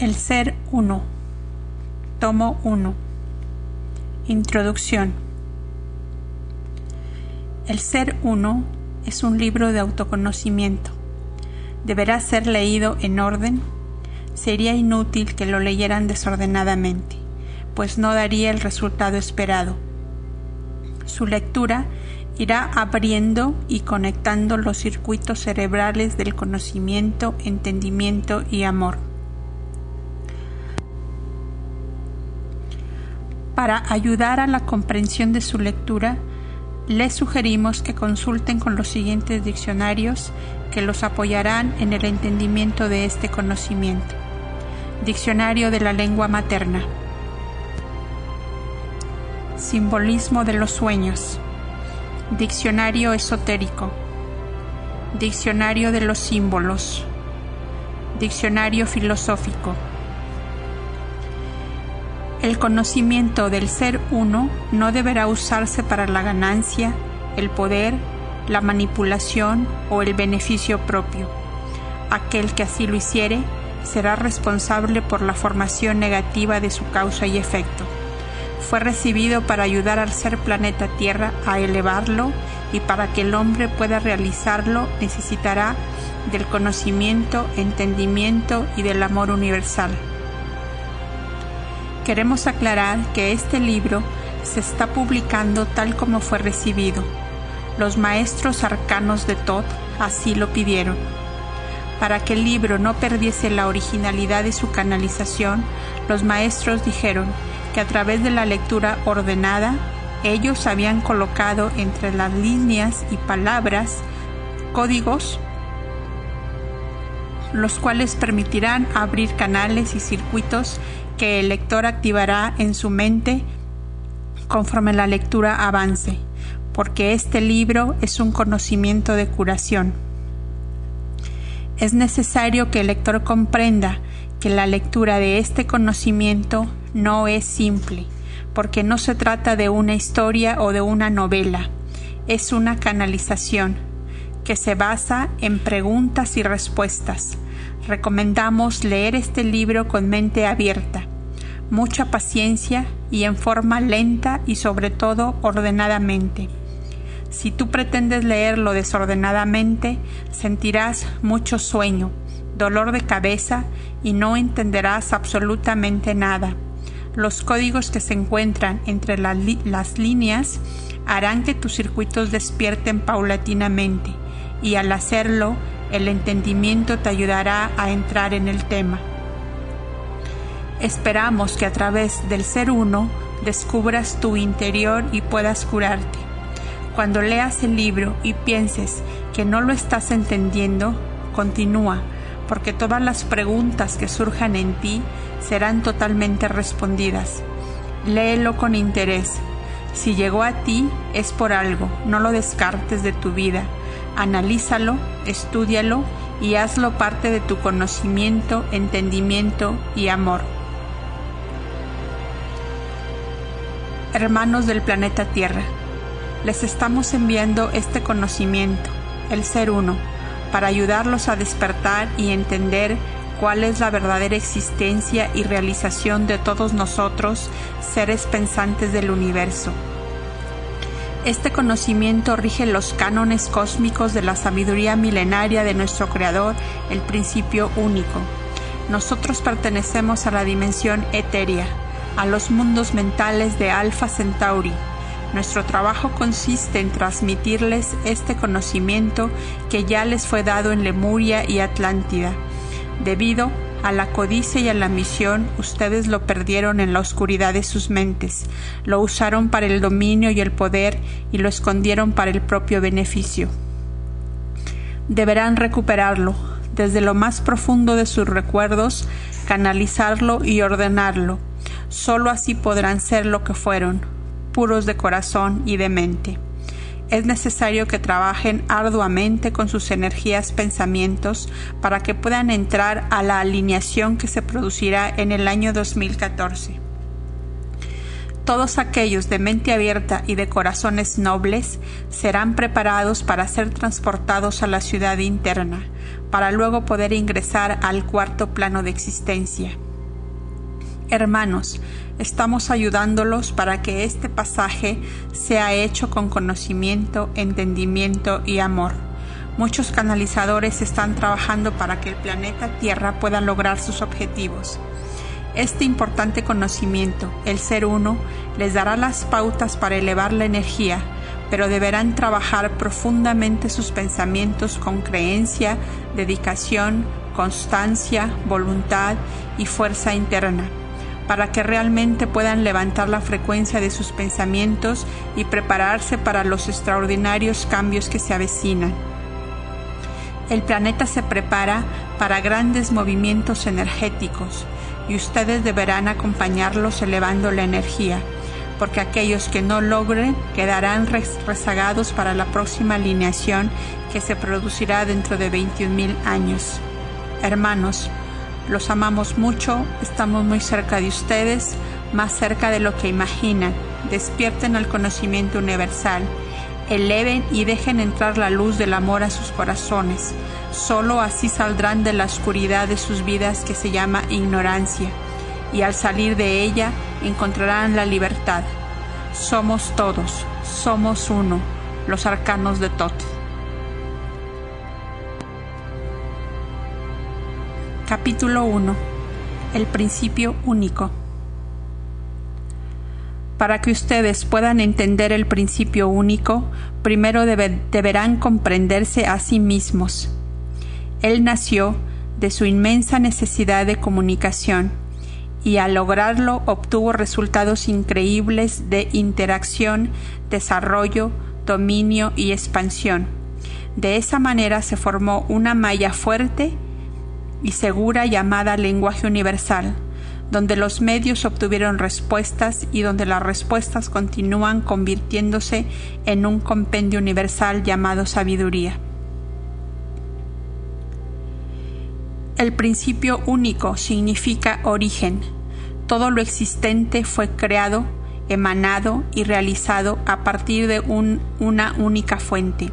El Ser Uno. Tomo 1. Introducción. El Ser Uno es un libro de autoconocimiento. Deberá ser leído en orden. Sería inútil que lo leyeran desordenadamente, pues no daría el resultado esperado. Su lectura irá abriendo y conectando los circuitos cerebrales del conocimiento, entendimiento y amor. Para ayudar a la comprensión de su lectura, les sugerimos que consulten con los siguientes diccionarios que los apoyarán en el entendimiento de este conocimiento. Diccionario de la lengua materna. Simbolismo de los sueños. Diccionario esotérico. Diccionario de los símbolos. Diccionario filosófico. El conocimiento del ser uno no deberá usarse para la ganancia, el poder, la manipulación o el beneficio propio. Aquel que así lo hiciere será responsable por la formación negativa de su causa y efecto fue recibido para ayudar al ser planeta Tierra a elevarlo y para que el hombre pueda realizarlo necesitará del conocimiento, entendimiento y del amor universal. Queremos aclarar que este libro se está publicando tal como fue recibido. Los maestros arcanos de Todd así lo pidieron. Para que el libro no perdiese la originalidad de su canalización, los maestros dijeron, que a través de la lectura ordenada ellos habían colocado entre las líneas y palabras códigos los cuales permitirán abrir canales y circuitos que el lector activará en su mente conforme la lectura avance, porque este libro es un conocimiento de curación. Es necesario que el lector comprenda que la lectura de este conocimiento no es simple, porque no se trata de una historia o de una novela, es una canalización que se basa en preguntas y respuestas. Recomendamos leer este libro con mente abierta, mucha paciencia y en forma lenta y sobre todo ordenadamente. Si tú pretendes leerlo desordenadamente, sentirás mucho sueño, dolor de cabeza y no entenderás absolutamente nada. Los códigos que se encuentran entre las líneas harán que tus circuitos despierten paulatinamente y al hacerlo el entendimiento te ayudará a entrar en el tema. Esperamos que a través del ser uno descubras tu interior y puedas curarte. Cuando leas el libro y pienses que no lo estás entendiendo, continúa porque todas las preguntas que surjan en ti serán totalmente respondidas. Léelo con interés. Si llegó a ti es por algo, no lo descartes de tu vida. Analízalo, estúdialo y hazlo parte de tu conocimiento, entendimiento y amor. Hermanos del planeta Tierra, les estamos enviando este conocimiento, el ser uno para ayudarlos a despertar y entender cuál es la verdadera existencia y realización de todos nosotros, seres pensantes del universo. Este conocimiento rige los cánones cósmicos de la sabiduría milenaria de nuestro Creador, el principio único. Nosotros pertenecemos a la dimensión etérea, a los mundos mentales de Alpha Centauri, nuestro trabajo consiste en transmitirles este conocimiento que ya les fue dado en Lemuria y Atlántida. Debido a la codicia y a la ambición, ustedes lo perdieron en la oscuridad de sus mentes, lo usaron para el dominio y el poder y lo escondieron para el propio beneficio. Deberán recuperarlo, desde lo más profundo de sus recuerdos, canalizarlo y ordenarlo. Solo así podrán ser lo que fueron, puros de corazón y de mente. Es necesario que trabajen arduamente con sus energías pensamientos para que puedan entrar a la alineación que se producirá en el año 2014. Todos aquellos de mente abierta y de corazones nobles serán preparados para ser transportados a la ciudad interna, para luego poder ingresar al cuarto plano de existencia Hermanos, estamos ayudándolos para que este pasaje sea hecho con conocimiento, entendimiento y amor. Muchos canalizadores están trabajando para que el planeta Tierra pueda lograr sus objetivos. Este importante conocimiento, el ser uno, les dará las pautas para elevar la energía, pero deberán trabajar profundamente sus pensamientos con creencia, dedicación, constancia, voluntad y fuerza interna para que realmente puedan levantar la frecuencia de sus pensamientos y prepararse para los extraordinarios cambios que se avecinan. El planeta se prepara para grandes movimientos energéticos y ustedes deberán acompañarlos elevando la energía, porque aquellos que no logren quedarán rezagados para la próxima alineación que se producirá dentro de 21.000 años. Hermanos, los amamos mucho, estamos muy cerca de ustedes, más cerca de lo que imaginan. Despierten al conocimiento universal. Eleven y dejen entrar la luz del amor a sus corazones. Solo así saldrán de la oscuridad de sus vidas que se llama ignorancia. Y al salir de ella encontrarán la libertad. Somos todos, somos uno, los arcanos de Tot. Capítulo 1 El principio único Para que ustedes puedan entender el principio único, primero deberán comprenderse a sí mismos. Él nació de su inmensa necesidad de comunicación y al lograrlo obtuvo resultados increíbles de interacción, desarrollo, dominio y expansión. De esa manera se formó una malla fuerte y segura llamada lenguaje universal, donde los medios obtuvieron respuestas y donde las respuestas continúan convirtiéndose en un compendio universal llamado sabiduría. El principio único significa origen. Todo lo existente fue creado, emanado y realizado a partir de una única fuente,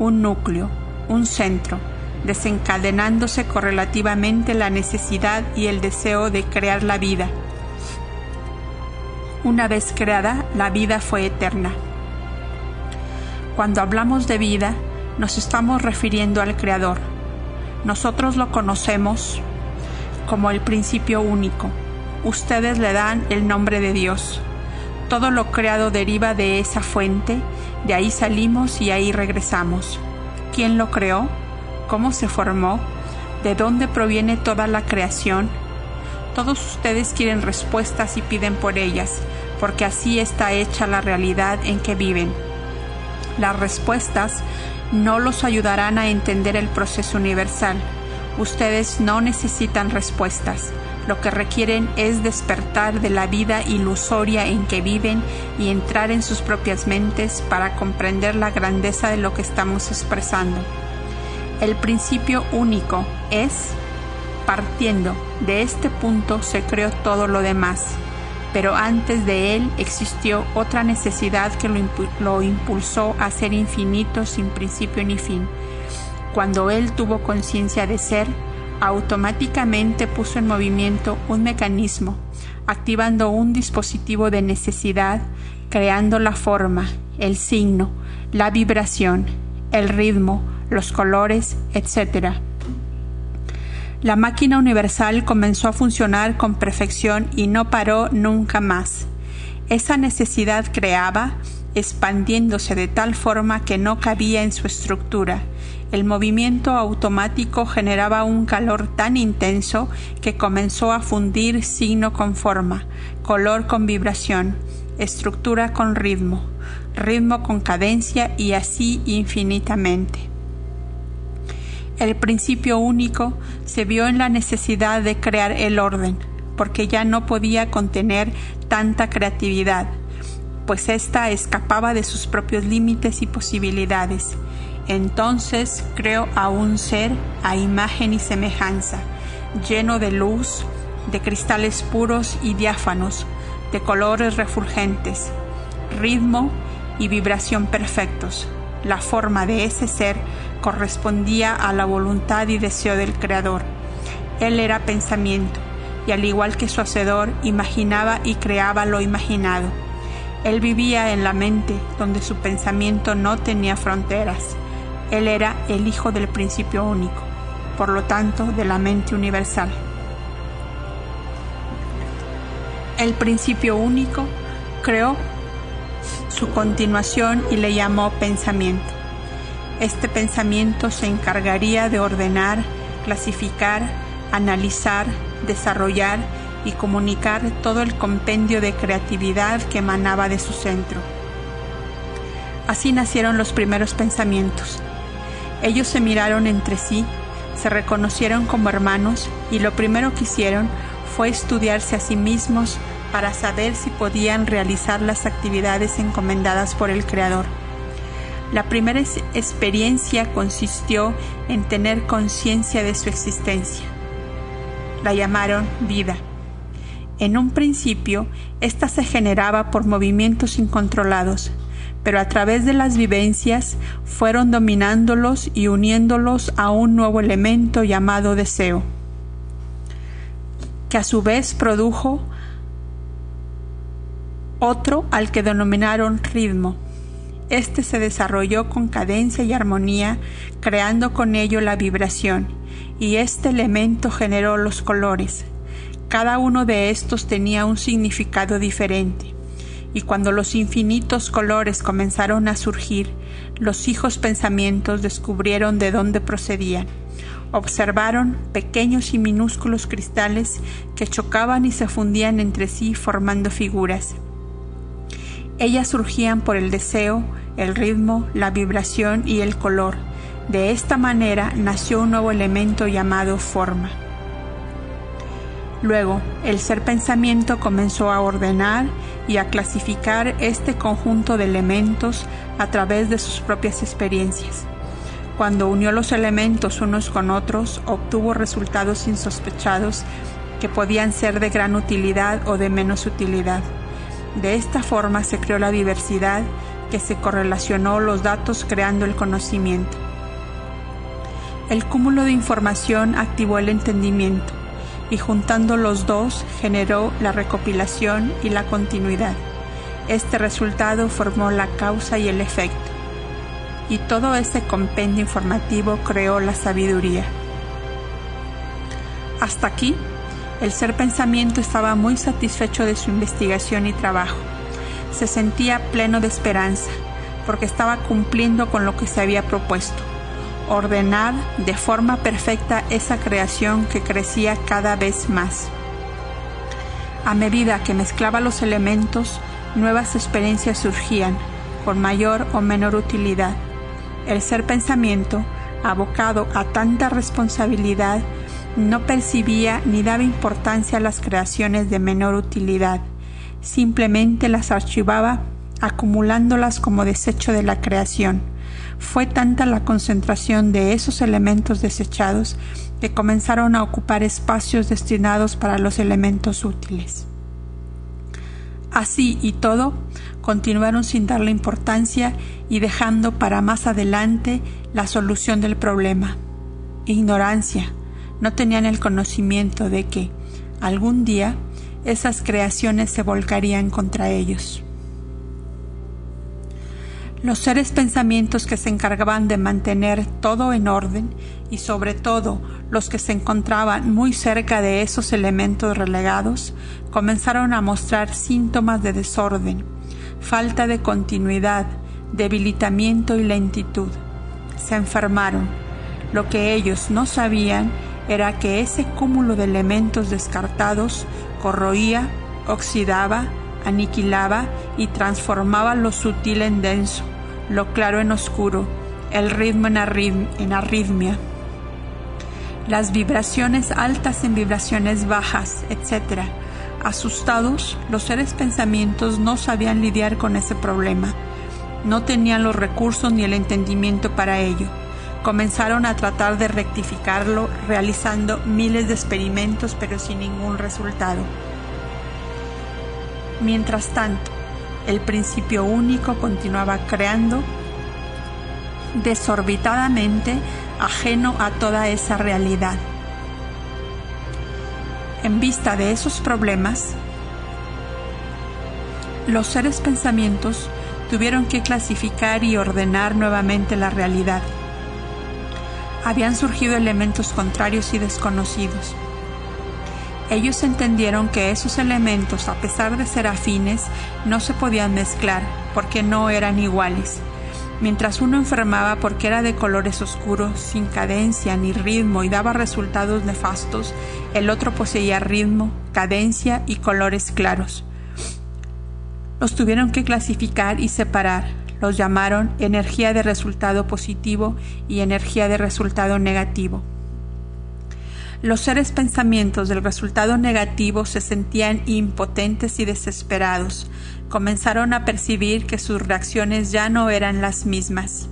un núcleo, un centro, desencadenándose correlativamente la necesidad y el deseo de crear la vida. Una vez creada, la vida fue eterna. Cuando hablamos de vida, nos estamos refiriendo al Creador. Nosotros lo conocemos como el principio único. Ustedes le dan el nombre de Dios. Todo lo creado deriva de esa fuente, de ahí salimos y ahí regresamos. ¿Quién lo creó? Cómo se formó, de dónde proviene toda la creación. Todos ustedes quieren respuestas y piden por ellas, porque así está hecha la realidad en que viven. Las respuestas no los ayudarán a entender el proceso universal. Ustedes no necesitan respuestas. Lo que requieren es despertar de la vida ilusoria en que viven y entrar en sus propias mentes para comprender la grandeza de lo que estamos expresando. El principio único es, partiendo de este punto se creó todo lo demás, pero antes de él existió otra necesidad que lo, impulsó a ser infinito sin principio ni fin. Cuando él tuvo conciencia de ser, automáticamente puso en movimiento un mecanismo, activando un dispositivo de necesidad, creando la forma, el signo, la vibración, el ritmo, los colores, etc. La máquina universal comenzó a funcionar con perfección y no paró nunca más. Esa necesidad creaba, expandiéndose de tal forma que no cabía en su estructura. El movimiento automático generaba un calor tan intenso que comenzó a fundir signo con forma, color con vibración, estructura con ritmo, ritmo con cadencia y así infinitamente. El principio único se vio en la necesidad de crear el orden, porque ya no podía contener tanta creatividad, pues ésta escapaba de sus propios límites y posibilidades. Entonces creó a un ser a imagen y semejanza, lleno de luz, de cristales puros y diáfanos, de colores refulgentes, ritmo y vibración perfectos. La forma de ese ser correspondía a la voluntad y deseo del Creador. Él era pensamiento, y al igual que su hacedor, imaginaba y creaba lo imaginado. Él vivía en la mente, donde su pensamiento no tenía fronteras. Él era el Hijo del principio único, por lo tanto, de la mente universal. El principio único creó su continuación y le llamó pensamiento. Este pensamiento se encargaría de ordenar, clasificar, analizar, desarrollar y comunicar todo el compendio de creatividad que emanaba de su centro. Así nacieron los primeros pensamientos. Ellos se miraron entre sí, se reconocieron como hermanos y lo primero que hicieron fue estudiarse a sí mismos para saber si podían realizar las actividades encomendadas por el Creador. La primera experiencia consistió en tener conciencia de su existencia. La llamaron vida. En un principio, ésta se generaba por movimientos incontrolados, pero a través de las vivencias fueron dominándolos y uniéndolos a un nuevo elemento llamado deseo que a su vez produjo otro al que denominaron ritmo. Este se desarrolló con cadencia y armonía, creando con ello la vibración, y este elemento generó los colores. Cada uno de estos tenía un significado diferente, y cuando los infinitos colores comenzaron a surgir, los hijos pensamientos descubrieron de dónde procedían observaron pequeños y minúsculos cristales que chocaban y se fundían entre sí formando figuras. Ellas surgían por el deseo, el ritmo, la vibración y el color. De esta manera nació un nuevo elemento llamado forma. Luego, el ser pensamiento comenzó a ordenar y a clasificar este conjunto de elementos a través de sus propias experiencias. Cuando unió los elementos unos con otros, obtuvo resultados insospechados que podían ser de gran utilidad o de menos utilidad. De esta forma se creó la diversidad que se correlacionó los datos creando el conocimiento. El cúmulo de información activó el entendimiento y juntando los dos generó la recopilación y la continuidad. Este resultado formó la causa y el efecto y todo ese compendio informativo creó la sabiduría. Hasta aquí, el ser pensamiento estaba muy satisfecho de su investigación y trabajo. Se sentía pleno de esperanza, porque estaba cumpliendo con lo que se había propuesto, ordenar de forma perfecta esa creación que crecía cada vez más. A medida que mezclaba los elementos, nuevas experiencias surgían, con mayor o menor utilidad, el ser pensamiento, abocado a tanta responsabilidad, no percibía ni daba importancia a las creaciones de menor utilidad, simplemente las archivaba acumulándolas como desecho de la creación. Fue tanta la concentración de esos elementos desechados que comenzaron a ocupar espacios destinados para los elementos útiles. Así y todo, continuaron sin darle importancia y dejando para más adelante la solución del problema. Ignorancia. No tenían el conocimiento de que algún día esas creaciones se volcarían contra ellos. Los seres pensamientos que se encargaban de mantener todo en orden y sobre todo los que se encontraban muy cerca de esos elementos relegados comenzaron a mostrar síntomas de desorden falta de continuidad, debilitamiento y lentitud. Se enfermaron. Lo que ellos no sabían era que ese cúmulo de elementos descartados corroía, oxidaba, aniquilaba y transformaba lo sutil en denso, lo claro en oscuro, el ritmo en, arritmia, las vibraciones altas en vibraciones bajas, etc., Asustados, los seres pensamientos no sabían lidiar con ese problema. No tenían los recursos ni el entendimiento para ello. Comenzaron a tratar de rectificarlo realizando miles de experimentos pero sin ningún resultado. Mientras tanto, el principio único continuaba creando desorbitadamente ajeno a toda esa realidad. En vista de esos problemas, los seres pensamientos tuvieron que clasificar y ordenar nuevamente la realidad. Habían surgido elementos contrarios y desconocidos. Ellos entendieron que esos elementos, a pesar de ser afines, no se podían mezclar porque no eran iguales. Mientras uno enfermaba porque era de colores oscuros, sin cadencia ni ritmo y daba resultados nefastos, el otro poseía ritmo, cadencia y colores claros. Los tuvieron que clasificar y separar. Los llamaron energía de resultado positivo y energía de resultado negativo. Los seres pensamientos del resultado negativo se sentían impotentes y desesperados. Comenzaron a percibir que sus reacciones ya no eran las mismas.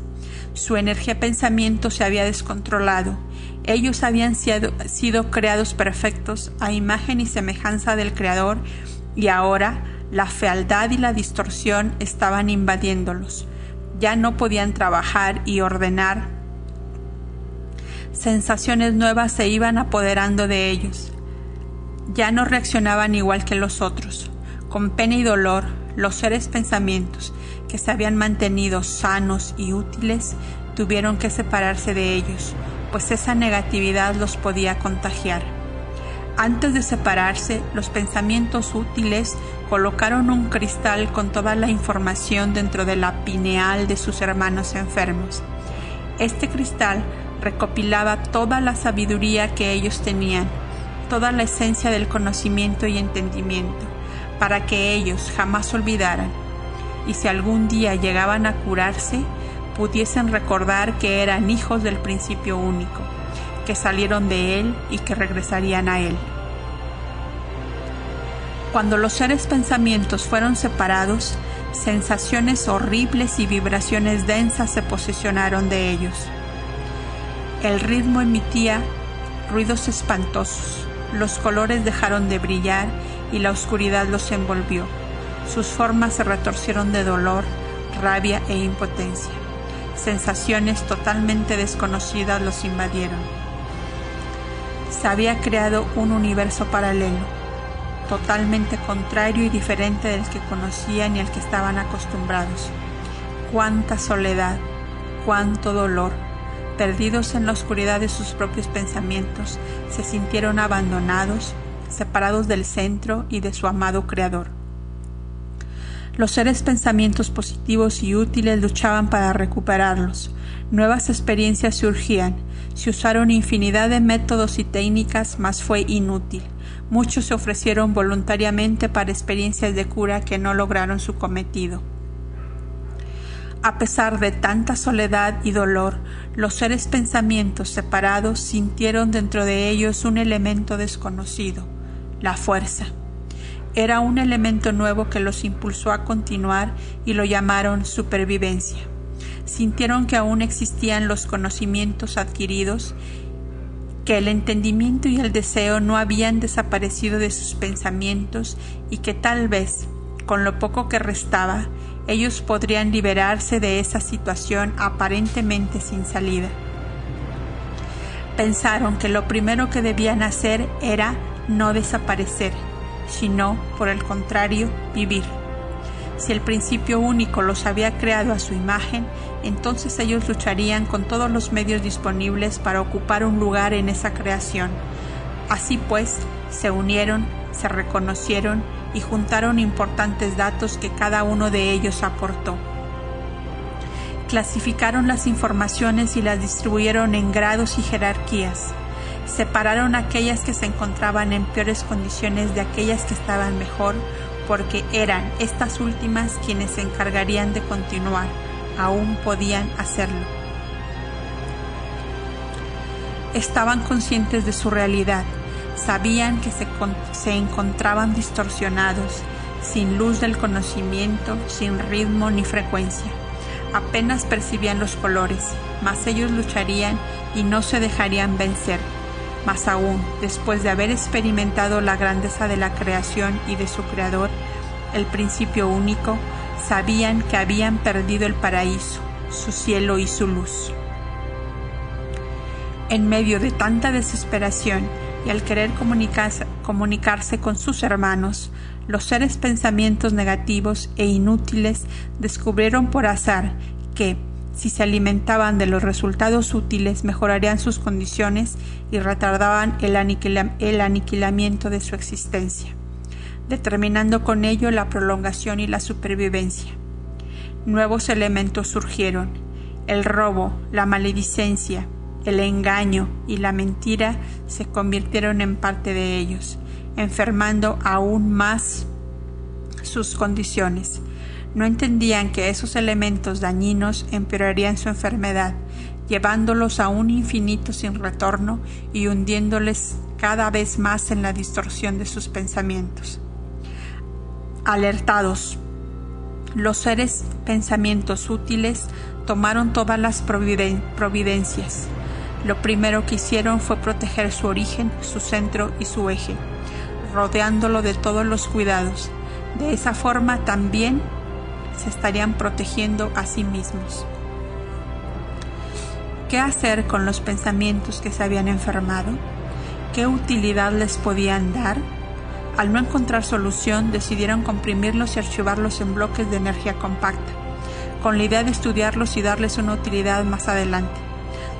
Su energía pensamiento se había descontrolado. Ellos habían sido, creados perfectos a imagen y semejanza del Creador y ahora la fealdad y la distorsión estaban invadiéndolos. Ya no podían trabajar y ordenar. Sensaciones nuevas se iban apoderando de ellos. Ya no reaccionaban igual que los otros. Con pena y dolor, los seres pensamientos que se habían mantenido sanos y útiles tuvieron que separarse de ellos, pues esa negatividad los podía contagiar. Antes de separarse, los pensamientos útiles colocaron un cristal con toda la información dentro de la pineal de sus hermanos enfermos. Este cristal recopilaba toda la sabiduría que ellos tenían, toda la esencia del conocimiento y entendimiento, para que ellos jamás olvidaran, y si algún día llegaban a curarse, pudiesen recordar que eran hijos del principio único que salieron de él y que regresarían a él. Cuando los seres pensamientos fueron separados, sensaciones horribles y vibraciones densas se posicionaron de ellos. El ritmo emitía ruidos espantosos, los colores dejaron de brillar y la oscuridad los envolvió. Sus formas se retorcieron de dolor, rabia e impotencia. Sensaciones totalmente desconocidas los invadieron se había creado un universo paralelo, totalmente contrario y diferente del que conocían y al que estaban acostumbrados. Cuánta soledad, cuánto dolor. Perdidos en la oscuridad de sus propios pensamientos, se sintieron abandonados, separados del centro y de su amado Creador. Los seres pensamientos positivos y útiles luchaban para recuperarlos. Nuevas experiencias surgían, se usaron infinidad de métodos y técnicas, mas fue inútil. Muchos se ofrecieron voluntariamente para experiencias de cura que no lograron su cometido. A pesar de tanta soledad y dolor, los seres pensamientos separados sintieron dentro de ellos un elemento desconocido, la fuerza. Era un elemento nuevo que los impulsó a continuar y lo llamaron supervivencia sintieron que aún existían los conocimientos adquiridos, que el entendimiento y el deseo no habían desaparecido de sus pensamientos y que tal vez, con lo poco que restaba, ellos podrían liberarse de esa situación aparentemente sin salida. Pensaron que lo primero que debían hacer era no desaparecer, sino, por el contrario, vivir. Si el principio único los había creado a su imagen, entonces ellos lucharían con todos los medios disponibles para ocupar un lugar en esa creación. Así pues, se unieron, se reconocieron y juntaron importantes datos que cada uno de ellos aportó. Clasificaron las informaciones y las distribuyeron en grados y jerarquías. Separaron aquellas que se encontraban en peores condiciones de aquellas que estaban mejor porque eran estas últimas quienes se encargarían de continuar, aún podían hacerlo. Estaban conscientes de su realidad, sabían que se, se encontraban distorsionados, sin luz del conocimiento, sin ritmo ni frecuencia. Apenas percibían los colores, mas ellos lucharían y no se dejarían vencer más aún, después de haber experimentado la grandeza de la creación y de su creador, el principio único, sabían que habían perdido el paraíso, su cielo y su luz. En medio de tanta desesperación, y al querer comunicarse, comunicarse con sus hermanos, los seres pensamientos negativos e inútiles descubrieron por azar que, si se alimentaban de los resultados útiles, mejorarían sus condiciones y retardaban el, el aniquilamiento de su existencia, determinando con ello la prolongación y la supervivencia. Nuevos elementos surgieron. El robo, la maledicencia, el engaño y la mentira se convirtieron en parte de ellos, enfermando aún más sus condiciones. No entendían que esos elementos dañinos empeorarían su enfermedad, llevándolos a un infinito sin retorno y hundiéndoles cada vez más en la distorsión de sus pensamientos. Alertados, los seres pensamientos útiles tomaron todas las providencias. Lo primero que hicieron fue proteger su origen, su centro y su eje, rodeándolo de todos los cuidados. De esa forma también se estarían protegiendo a sí mismos. ¿Qué hacer con los pensamientos que se habían enfermado? ¿Qué utilidad les podían dar? Al no encontrar solución, decidieron comprimirlos y archivarlos en bloques de energía compacta, con la idea de estudiarlos y darles una utilidad más adelante.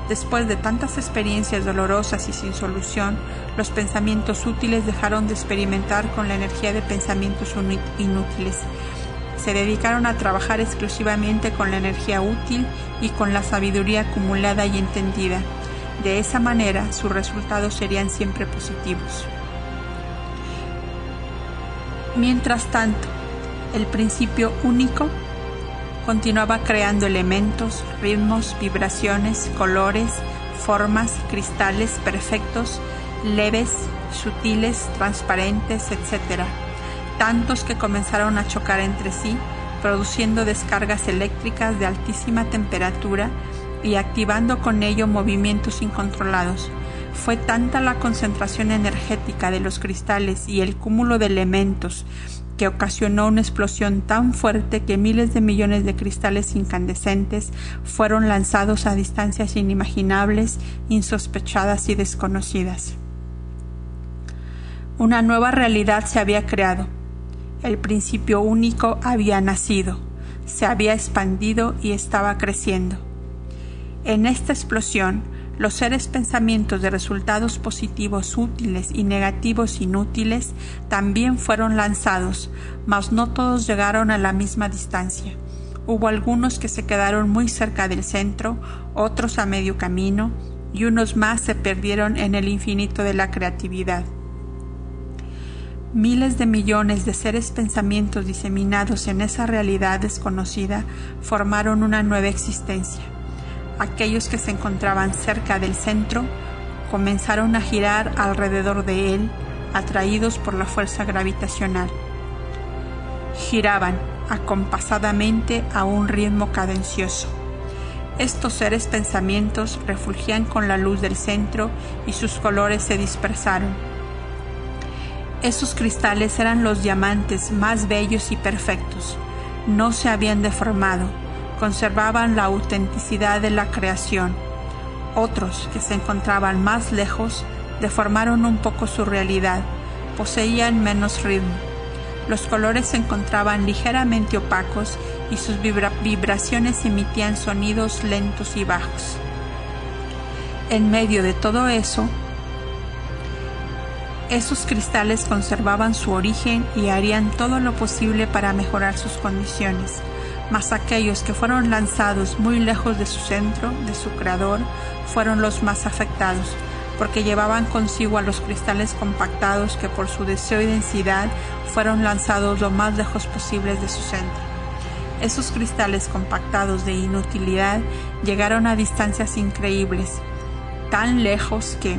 Después de tantas experiencias dolorosas y sin solución, los pensamientos útiles dejaron de experimentar con la energía de pensamientos inútiles. Se dedicaron a trabajar exclusivamente con la energía útil y con la sabiduría acumulada y entendida. De esa manera, sus resultados serían siempre positivos. Mientras tanto, el principio único continuaba creando elementos, ritmos, vibraciones, colores, formas, cristales perfectos, leves, sutiles, transparentes, etc. Tantos que comenzaron a chocar entre sí, produciendo descargas eléctricas de altísima temperatura y activando con ello movimientos incontrolados fue tanta la concentración energética de los cristales y el cúmulo de elementos que ocasionó una explosión tan fuerte que miles de millones de cristales incandescentes fueron lanzados a distancias inimaginables, insospechadas y desconocidas. Una nueva realidad se había creado. El principio único había nacido, se había expandido y estaba creciendo. En esta explosión, los seres pensamientos de resultados positivos útiles y negativos inútiles también fueron lanzados, mas no todos llegaron a la misma distancia. Hubo algunos que se quedaron muy cerca del centro, otros a medio camino, y unos más se perdieron en el infinito de la creatividad. Miles de millones de seres pensamientos diseminados en esa realidad desconocida formaron una nueva existencia aquellos que se encontraban cerca del centro comenzaron a girar alrededor de él, atraídos por la fuerza gravitacional. Giraban acompasadamente a un ritmo cadencioso. Estos seres pensamientos refugían con la luz del centro y sus colores se dispersaron. Esos cristales eran los diamantes más bellos y perfectos. No se habían deformado, conservaban la autenticidad de la creación. Otros, que se encontraban más lejos, deformaron un poco su realidad, poseían menos ritmo. Los colores se encontraban ligeramente opacos y sus vibraciones emitían sonidos lentos y bajos. En medio de todo eso, esos cristales conservaban su origen y harían todo lo posible para mejorar sus condiciones mas aquellos que fueron lanzados muy lejos de su centro, de su creador, fueron los más afectados, porque llevaban consigo a los cristales compactados que por su deseo y densidad fueron lanzados lo más lejos posibles de su centro. Esos cristales compactados de inutilidad llegaron a distancias increíbles, tan lejos que,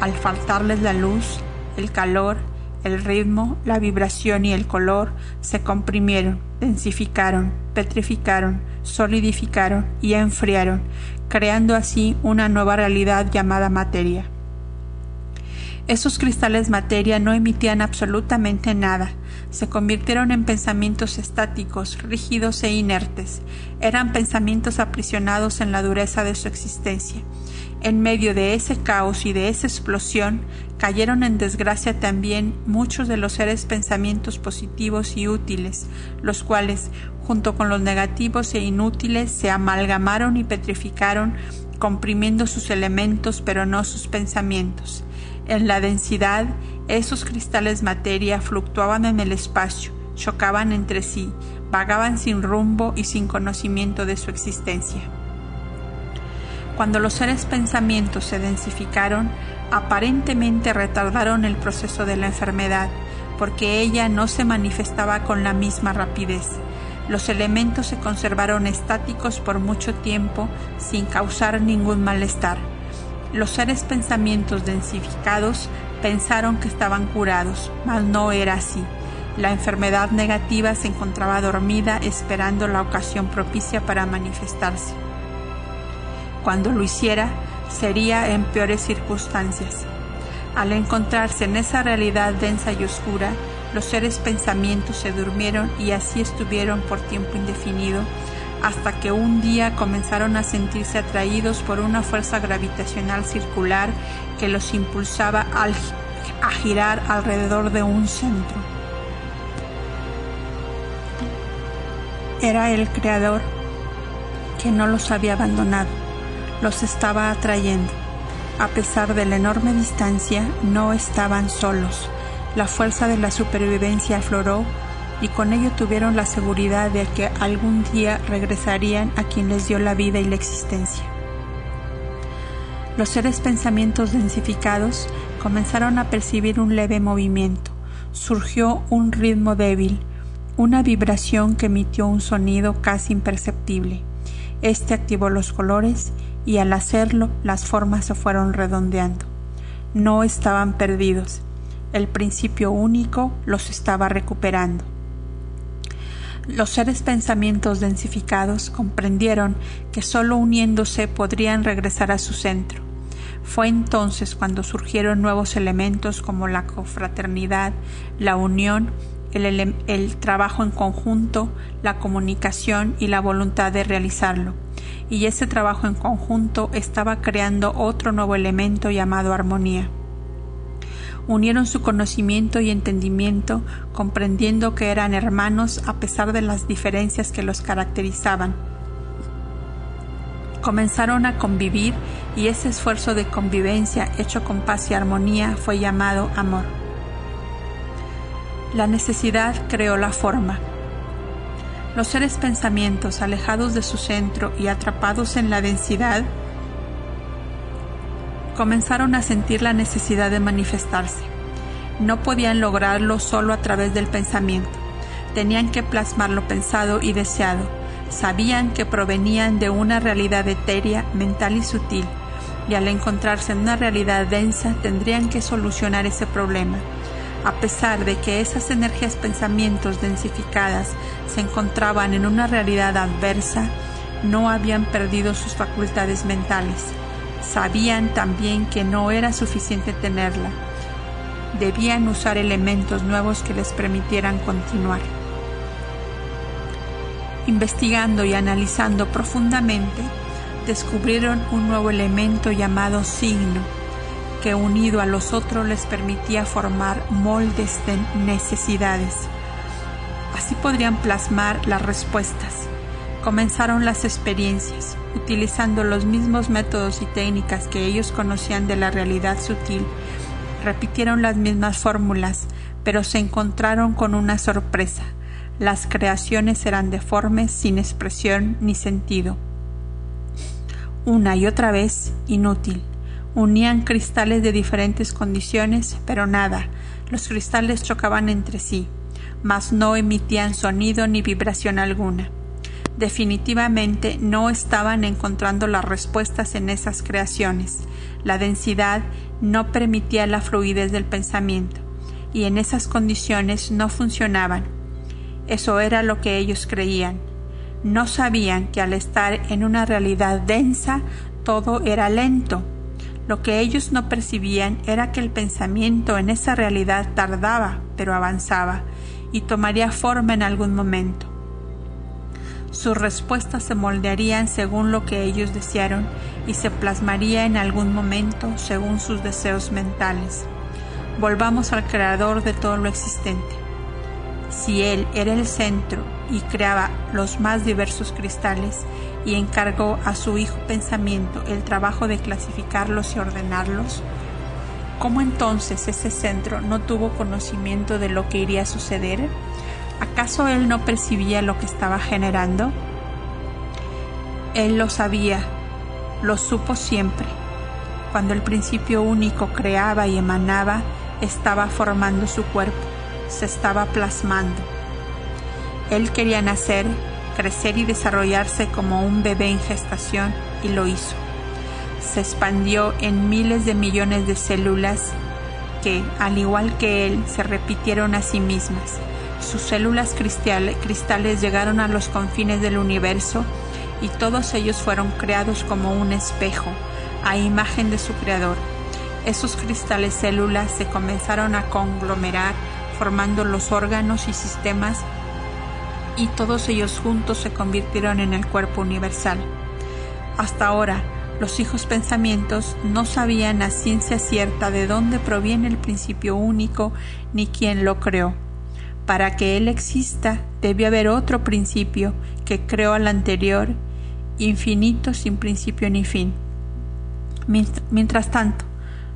al faltarles la luz, el calor, el ritmo, la vibración y el color se comprimieron, densificaron, petrificaron, solidificaron y enfriaron, creando así una nueva realidad llamada materia. Esos cristales materia no emitían absolutamente nada, se convirtieron en pensamientos estáticos, rígidos e inertes, eran pensamientos aprisionados en la dureza de su existencia. En medio de ese caos y de esa explosión, cayeron en desgracia también muchos de los seres pensamientos positivos y útiles, los cuales, junto con los negativos e inútiles, se amalgamaron y petrificaron, comprimiendo sus elementos pero no sus pensamientos. En la densidad, esos cristales materia fluctuaban en el espacio, chocaban entre sí, vagaban sin rumbo y sin conocimiento de su existencia. Cuando los seres pensamientos se densificaron, aparentemente retardaron el proceso de la enfermedad, porque ella no se manifestaba con la misma rapidez. Los elementos se conservaron estáticos por mucho tiempo sin causar ningún malestar. Los seres pensamientos densificados pensaron que estaban curados, mas no era así. La enfermedad negativa se encontraba dormida esperando la ocasión propicia para manifestarse. Cuando lo hiciera, sería en peores circunstancias. Al encontrarse en esa realidad densa y oscura, los seres pensamientos se durmieron y así estuvieron por tiempo indefinido, hasta que un día comenzaron a sentirse atraídos por una fuerza gravitacional circular que los impulsaba a girar alrededor de un centro. Era el Creador que no los había abandonado los estaba atrayendo. A pesar de la enorme distancia, no estaban solos. La fuerza de la supervivencia afloró y con ello tuvieron la seguridad de que algún día regresarían a quien les dio la vida y la existencia. Los seres pensamientos densificados comenzaron a percibir un leve movimiento. Surgió un ritmo débil, una vibración que emitió un sonido casi imperceptible. Este activó los colores y al hacerlo las formas se fueron redondeando. No estaban perdidos, el principio único los estaba recuperando. Los seres pensamientos densificados comprendieron que sólo uniéndose podrían regresar a su centro. Fue entonces cuando surgieron nuevos elementos como la confraternidad, la unión, el, el trabajo en conjunto, la comunicación y la voluntad de realizarlo y ese trabajo en conjunto estaba creando otro nuevo elemento llamado armonía. Unieron su conocimiento y entendimiento, comprendiendo que eran hermanos a pesar de las diferencias que los caracterizaban. Comenzaron a convivir y ese esfuerzo de convivencia hecho con paz y armonía fue llamado amor. La necesidad creó la forma, los seres pensamientos alejados de su centro y atrapados en la densidad comenzaron a sentir la necesidad de manifestarse. No podían lograrlo solo a través del pensamiento. Tenían que plasmar lo pensado y deseado. Sabían que provenían de una realidad etérea, mental y sutil, y al encontrarse en una realidad densa tendrían que solucionar ese problema a pesar de que esas energías pensamientos densificadas se encontraban en una realidad adversa, no habían perdido sus facultades mentales. Sabían también que no era suficiente tenerla. Debían usar elementos nuevos que les permitieran continuar. Investigando y analizando profundamente, descubrieron un nuevo elemento llamado signo que unido a los otros les permitía formar moldes de necesidades. Así podrían plasmar las respuestas. Comenzaron las experiencias, utilizando los mismos métodos y técnicas que ellos conocían de la realidad sutil. Repitieron las mismas fórmulas, pero se encontraron con una sorpresa. Las creaciones eran deformes, sin expresión ni sentido. Una y otra vez, inútil. Unían cristales de diferentes condiciones, pero nada, los cristales chocaban entre sí, mas no emitían sonido ni vibración alguna. Definitivamente no estaban encontrando las respuestas en esas creaciones. La densidad no permitía la fluidez del pensamiento, y en esas condiciones no funcionaban. Eso era lo que ellos creían. No sabían que al estar en una realidad densa todo era lento, lo que ellos no percibían era que el pensamiento en esa realidad tardaba, pero avanzaba, y tomaría forma en algún momento. Sus respuestas se moldearían según lo que ellos desearon y se plasmaría en algún momento según sus deseos mentales. Volvamos al creador de todo lo existente. Si Él era el centro y creaba los más diversos cristales y encargó a su Hijo Pensamiento el trabajo de clasificarlos y ordenarlos, ¿cómo entonces ese centro no tuvo conocimiento de lo que iría a suceder? ¿Acaso Él no percibía lo que estaba generando? Él lo sabía, lo supo siempre. Cuando el principio único creaba y emanaba, estaba formando su cuerpo, se estaba plasmando. Él quería nacer, crecer y desarrollarse como un bebé en gestación y lo hizo. Se expandió en miles de millones de células que, al igual que él, se repitieron a sí mismas. Sus células cristales llegaron a los confines del universo y todos ellos fueron creados como un espejo, a imagen de su creador. Esos cristales células se comenzaron a conglomerar formando los órganos y sistemas y todos ellos juntos se convirtieron en el cuerpo universal. Hasta ahora, los hijos pensamientos no sabían a ciencia cierta de dónde proviene el principio único ni quién lo creó. Para que él exista, debe haber otro principio que creó al anterior infinito sin principio ni fin. Mientras tanto,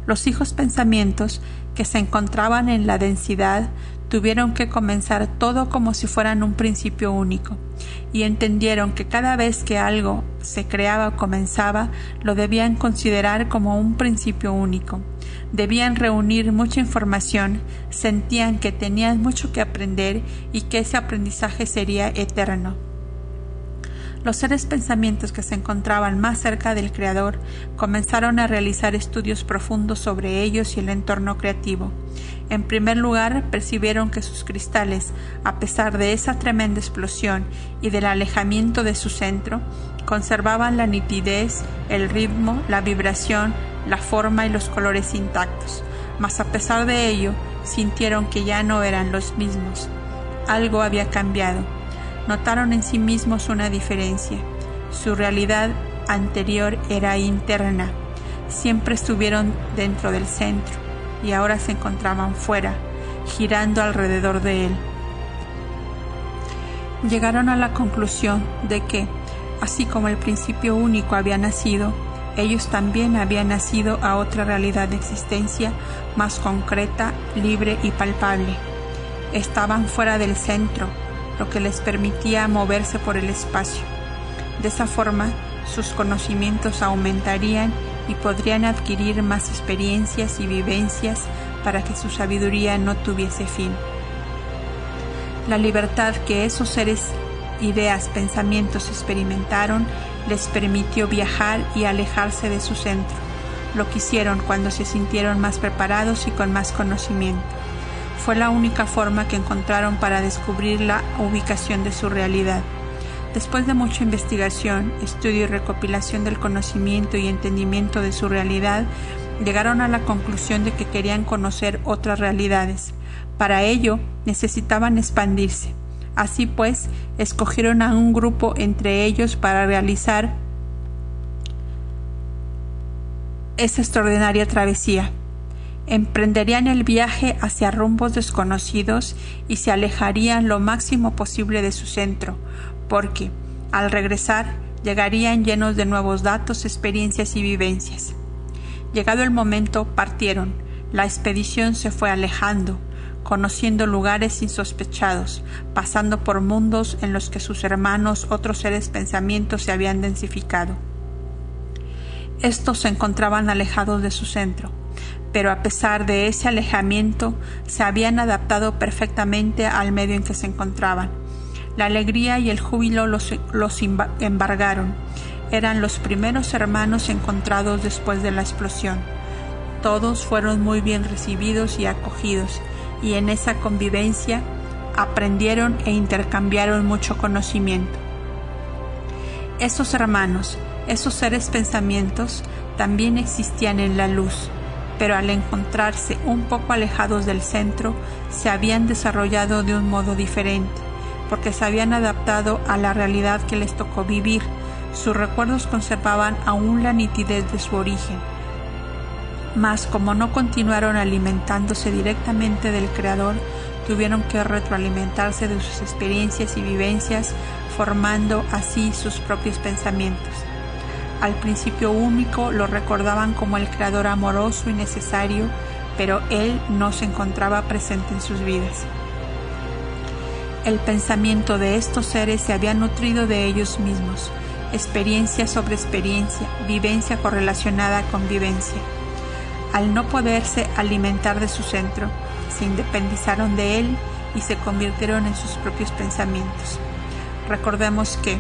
los hijos pensamientos que se encontraban en la densidad tuvieron que comenzar todo como si fueran un principio único, y entendieron que cada vez que algo se creaba o comenzaba, lo debían considerar como un principio único. Debían reunir mucha información, sentían que tenían mucho que aprender y que ese aprendizaje sería eterno. Los seres pensamientos que se encontraban más cerca del Creador comenzaron a realizar estudios profundos sobre ellos y el entorno creativo. En primer lugar, percibieron que sus cristales, a pesar de esa tremenda explosión y del alejamiento de su centro, conservaban la nitidez, el ritmo, la vibración, la forma y los colores intactos. Mas a pesar de ello, sintieron que ya no eran los mismos. Algo había cambiado notaron en sí mismos una diferencia. Su realidad anterior era interna. Siempre estuvieron dentro del centro y ahora se encontraban fuera, girando alrededor de él. Llegaron a la conclusión de que, así como el principio único había nacido, ellos también habían nacido a otra realidad de existencia más concreta, libre y palpable. Estaban fuera del centro, lo que les permitía moverse por el espacio. De esa forma, sus conocimientos aumentarían y podrían adquirir más experiencias y vivencias para que su sabiduría no tuviese fin. La libertad que esos seres, ideas, pensamientos experimentaron les permitió viajar y alejarse de su centro, lo que hicieron cuando se sintieron más preparados y con más conocimiento fue la única forma que encontraron para descubrir la ubicación de su realidad. Después de mucha investigación, estudio y recopilación del conocimiento y entendimiento de su realidad, llegaron a la conclusión de que querían conocer otras realidades. Para ello, necesitaban expandirse. Así pues, escogieron a un grupo entre ellos para realizar esa extraordinaria travesía emprenderían el viaje hacia rumbos desconocidos y se alejarían lo máximo posible de su centro, porque, al regresar, llegarían llenos de nuevos datos, experiencias y vivencias. Llegado el momento, partieron. La expedición se fue alejando, conociendo lugares insospechados, pasando por mundos en los que sus hermanos, otros seres pensamientos, se habían densificado. Estos se encontraban alejados de su centro, pero a pesar de ese alejamiento se habían adaptado perfectamente al medio en que se encontraban. La alegría y el júbilo los, embargaron. Eran los primeros hermanos encontrados después de la explosión. Todos fueron muy bien recibidos y acogidos, y en esa convivencia aprendieron e intercambiaron mucho conocimiento. Esos hermanos, esos seres pensamientos, también existían en la luz, pero al encontrarse un poco alejados del centro, se habían desarrollado de un modo diferente, porque se habían adaptado a la realidad que les tocó vivir. Sus recuerdos conservaban aún la nitidez de su origen. Mas como no continuaron alimentándose directamente del Creador, tuvieron que retroalimentarse de sus experiencias y vivencias, formando así sus propios pensamientos. Al principio único lo recordaban como el Creador amoroso y necesario, pero Él no se encontraba presente en sus vidas. El pensamiento de estos seres se había nutrido de ellos mismos, experiencia sobre experiencia, vivencia correlacionada con vivencia. Al no poderse alimentar de su centro, se independizaron de él y se convirtieron en sus propios pensamientos. Recordemos que,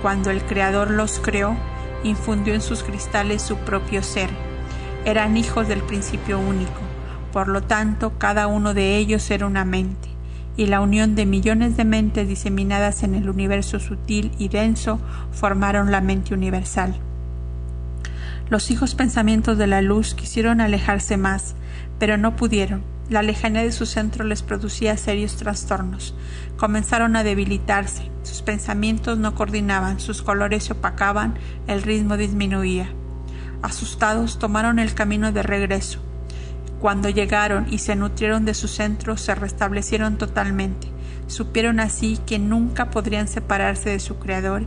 cuando el Creador los creó, infundió en sus cristales su propio ser. Eran hijos del principio único, por lo tanto cada uno de ellos era una mente y la unión de millones de mentes diseminadas en el universo sutil y denso formaron la mente universal. Los hijos pensamientos de la luz quisieron alejarse más, pero no pudieron. La lejanía de su centro les producía serios trastornos. Comenzaron a debilitarse, sus pensamientos no coordinaban, sus colores se opacaban, el ritmo disminuía. Asustados tomaron el camino de regreso, cuando llegaron y se nutrieron de su centro, se restablecieron totalmente. Supieron así que nunca podrían separarse de su Creador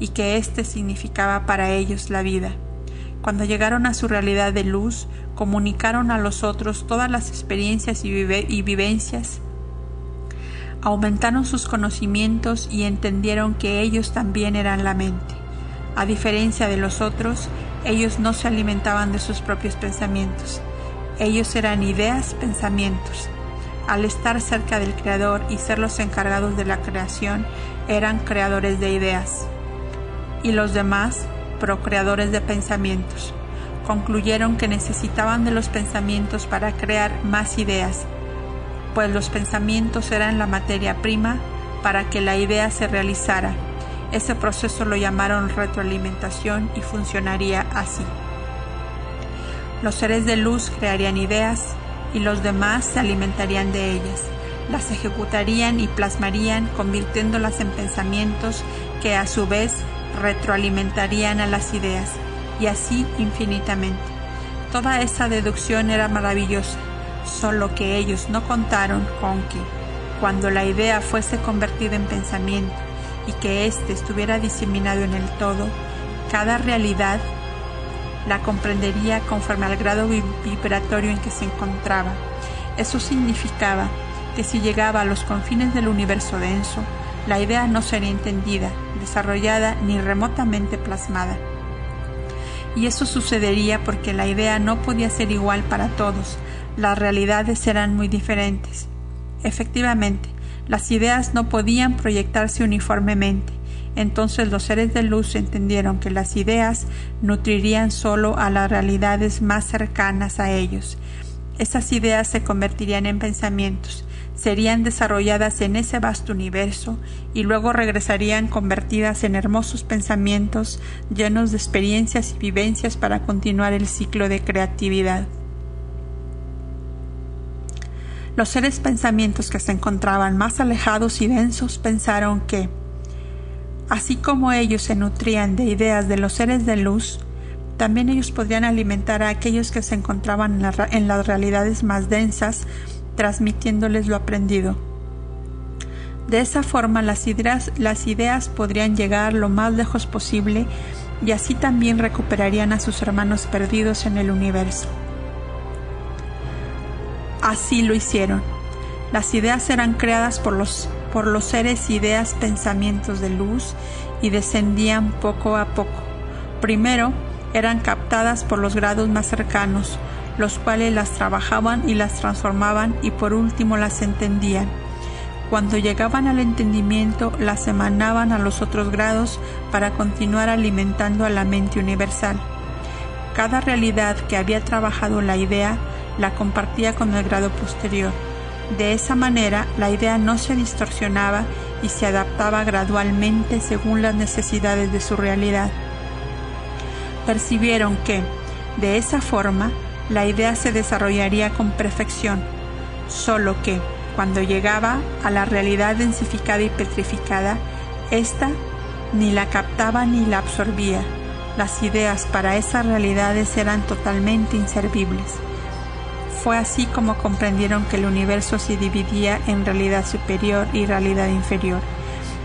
y que éste significaba para ellos la vida. Cuando llegaron a su realidad de luz, comunicaron a los otros todas las experiencias y, vivencias, aumentaron sus conocimientos y entendieron que ellos también eran la mente. A diferencia de los otros, ellos no se alimentaban de sus propios pensamientos, ellos eran ideas, pensamientos. Al estar cerca del Creador y ser los encargados de la creación, eran creadores de ideas. Y los demás, procreadores de pensamientos. Concluyeron que necesitaban de los pensamientos para crear más ideas, pues los pensamientos eran la materia prima para que la idea se realizara. Ese proceso lo llamaron retroalimentación y funcionaría así. Los seres de luz crearían ideas y los demás se alimentarían de ellas, las ejecutarían y plasmarían convirtiéndolas en pensamientos que a su vez retroalimentarían a las ideas y así infinitamente. Toda esa deducción era maravillosa, solo que ellos no contaron con que, cuando la idea fuese convertida en pensamiento y que éste estuviera diseminado en el todo, cada realidad la comprendería conforme al grado vibratorio en que se encontraba. Eso significaba que si llegaba a los confines del universo denso, la idea no sería entendida, desarrollada ni remotamente plasmada. Y eso sucedería porque la idea no podía ser igual para todos, las realidades eran muy diferentes. Efectivamente, las ideas no podían proyectarse uniformemente, entonces los seres de luz entendieron que las ideas nutrirían solo a las realidades más cercanas a ellos. Esas ideas se convertirían en pensamientos, serían desarrolladas en ese vasto universo y luego regresarían convertidas en hermosos pensamientos llenos de experiencias y vivencias para continuar el ciclo de creatividad. Los seres pensamientos que se encontraban más alejados y densos pensaron que, Así como ellos se nutrían de ideas de los seres de luz, también ellos podrían alimentar a aquellos que se encontraban en, las realidades más densas, transmitiéndoles lo aprendido. De esa forma las ideas, las ideas podrían llegar lo más lejos posible y así también recuperarían a sus hermanos perdidos en el universo. Así lo hicieron. Las ideas eran creadas por los por los seres ideas pensamientos de luz y descendían poco a poco. Primero eran captadas por los grados más cercanos, los cuales las trabajaban y las transformaban y por último las entendían. Cuando llegaban al entendimiento las emanaban a los otros grados para continuar alimentando a la mente universal. Cada realidad que había trabajado la idea la compartía con el grado posterior de esa manera, la idea no se distorsionaba y se adaptaba gradualmente según las necesidades de su realidad. Percibieron que, de esa forma, la idea se desarrollaría con perfección, solo que, cuando llegaba a la realidad densificada y petrificada, ésta ni la captaba ni la absorbía, Las ideas para esas realidades eran totalmente inservibles. Fue así como comprendieron que el universo se dividía en realidad superior y realidad inferior.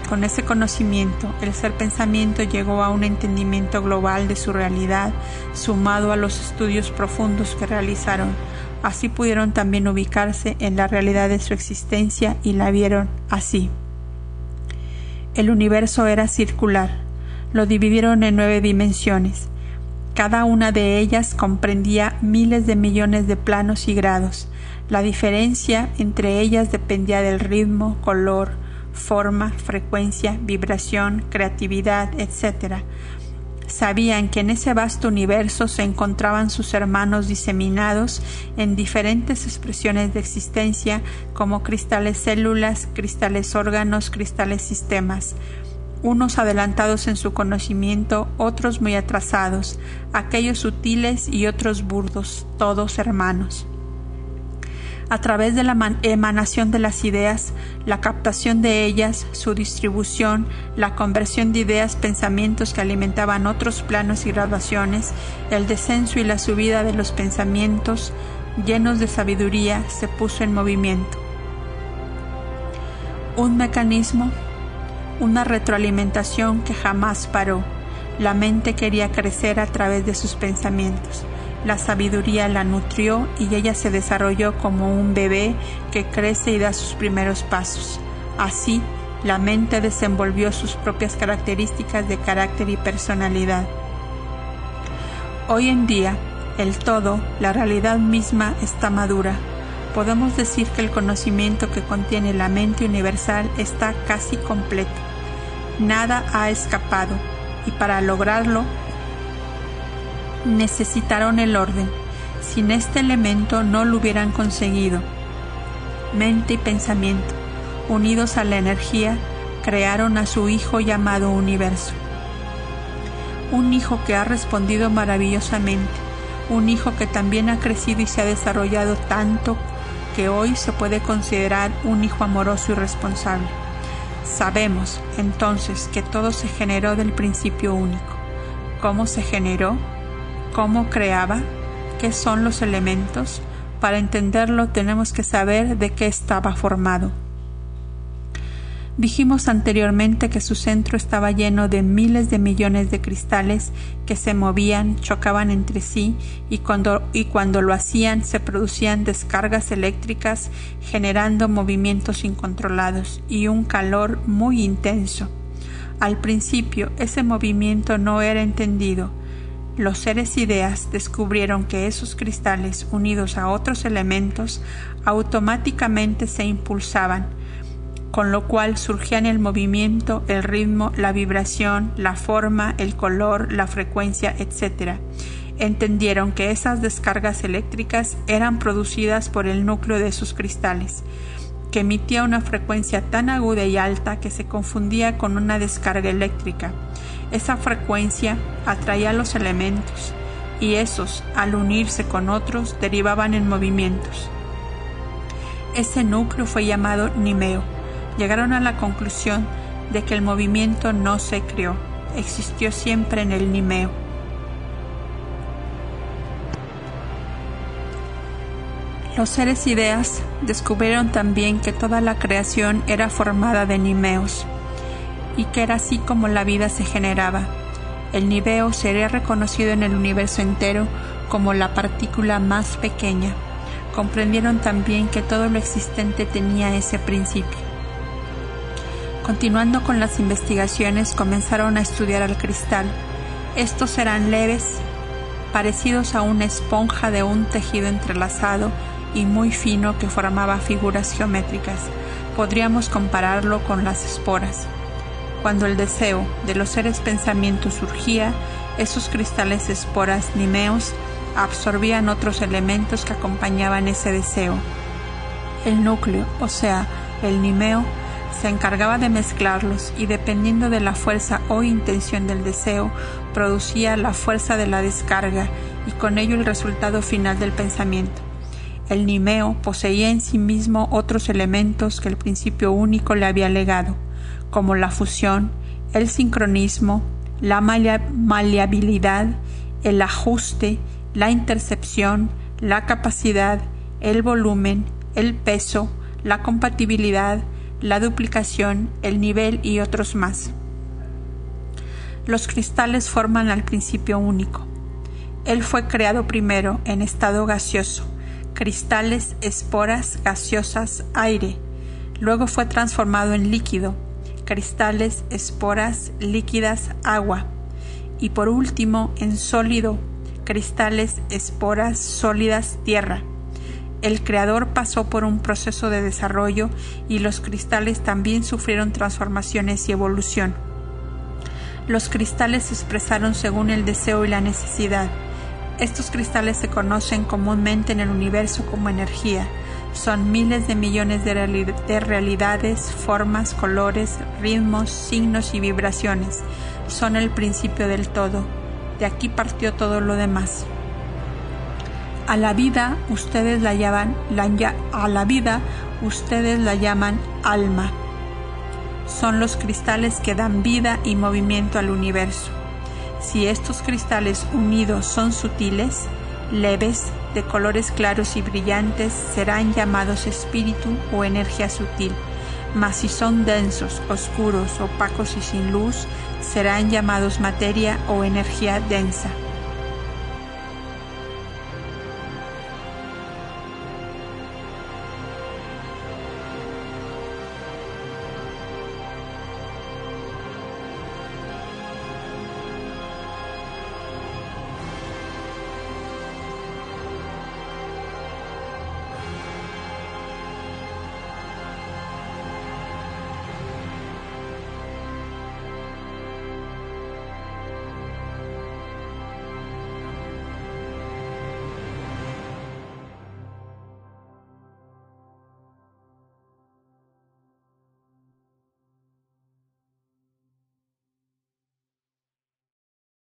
Con ese conocimiento, el ser pensamiento llegó a un entendimiento global de su realidad, sumado a los estudios profundos que realizaron. Así pudieron también ubicarse en la realidad de su existencia y la vieron así. El universo era circular. Lo dividieron en nueve dimensiones. Cada una de ellas comprendía miles de millones de planos y grados. La diferencia entre ellas dependía del ritmo, color, forma, frecuencia, vibración, creatividad, etc. Sabían que en ese vasto universo se encontraban sus hermanos diseminados en diferentes expresiones de existencia como cristales células, cristales órganos, cristales sistemas, unos adelantados en su conocimiento, otros muy atrasados, aquellos sutiles y otros burdos, todos hermanos a través de la emanación de las ideas, la captación de ellas, su distribución, la conversión de ideas, pensamientos que alimentaban otros planos y graduaciones, el descenso y la subida de los pensamientos, llenos de sabiduría, se puso en movimiento. Un mecanismo, una retroalimentación que jamás paró. La mente quería crecer a través de sus pensamientos. La sabiduría la nutrió y ella se desarrolló como un bebé que crece y da sus primeros pasos. Así, la mente desenvolvió sus propias características de carácter y personalidad. Hoy en día, el todo, la realidad misma, está madura. Podemos decir que el conocimiento que contiene la mente universal está casi completo. Nada ha escapado y para lograrlo necesitaron el orden. Sin este elemento no lo hubieran conseguido. Mente y pensamiento, unidos a la energía, crearon a su hijo llamado universo. Un hijo que ha respondido maravillosamente, un hijo que también ha crecido y se ha desarrollado tanto que hoy se puede considerar un hijo amoroso y responsable. Sabemos entonces que todo se generó del principio único. ¿Cómo se generó? Cómo creaba, qué son los elementos. Para entenderlo tenemos que saber de qué estaba formado. Dijimos anteriormente que su centro estaba lleno de miles de millones de cristales que se movían, chocaban entre sí y cuando, y cuando lo hacían se producían descargas eléctricas generando movimientos incontrolados y un calor muy intenso. Al principio ese movimiento no era entendido, los seres ideas descubrieron que esos cristales unidos a otros elementos automáticamente se impulsaban, con lo cual surgían el movimiento, el ritmo, la vibración, la forma, el color, la frecuencia, etc. Entendieron que esas descargas eléctricas eran producidas por el núcleo de esos cristales, que emitía una frecuencia tan aguda y alta que se confundía con una descarga eléctrica esa frecuencia atraía los elementos y esos, al unirse con otros, derivaban en movimientos. Ese núcleo fue llamado Nimeo. Llegaron a la conclusión de que el movimiento no se creó, existió siempre en el Nimeo. Los seres ideas descubrieron también que toda la creación era formada de Nimeos y que era así como la vida se generaba. El niveo sería reconocido en el universo entero como la partícula más pequeña. Comprendieron también que todo lo existente tenía ese principio. Continuando con las investigaciones, comenzaron a estudiar al cristal. Estos eran leves, parecidos a una esponja de un tejido entrelazado y muy fino que formaba figuras geométricas. Podríamos compararlo con las esporas. Cuando el deseo de los seres pensamientos surgía, esos cristales esporas nimeos absorbían otros elementos que acompañaban ese deseo. El núcleo, o sea, el nimeo, se encargaba de mezclarlos y dependiendo de la fuerza o intención del deseo, producía la fuerza de la descarga y con ello el resultado final del pensamiento. El nimeo poseía en sí mismo otros elementos que el principio único le había legado como la fusión, el sincronismo, la maleabilidad, el ajuste, la intercepción, la capacidad, el volumen, el peso, la compatibilidad, la duplicación, el nivel y otros más. Los cristales forman al principio único. Él fue creado primero en estado gaseoso, cristales, esporas, gaseosas, aire. Luego fue transformado en líquido, cristales, esporas, líquidas, agua. Y por último en sólido, cristales, esporas, sólidas, tierra. El creador pasó por un proceso de desarrollo y los cristales también sufrieron transformaciones y evolución. Los cristales se expresaron según el deseo y la necesidad. Estos cristales se conocen comúnmente en el universo como energía. Son miles de millones de, realidades, formas, colores, ritmos, signos y vibraciones. Son el principio del todo. De aquí partió todo lo demás. A la vida ustedes la llaman, a la vida ustedes la llaman alma. Son los cristales que dan vida y movimiento al universo. Si estos cristales unidos son sutiles, leves, de colores claros y brillantes, serán llamados espíritu o energía sutil, mas si son densos, oscuros, opacos y sin luz, serán llamados materia o energía densa.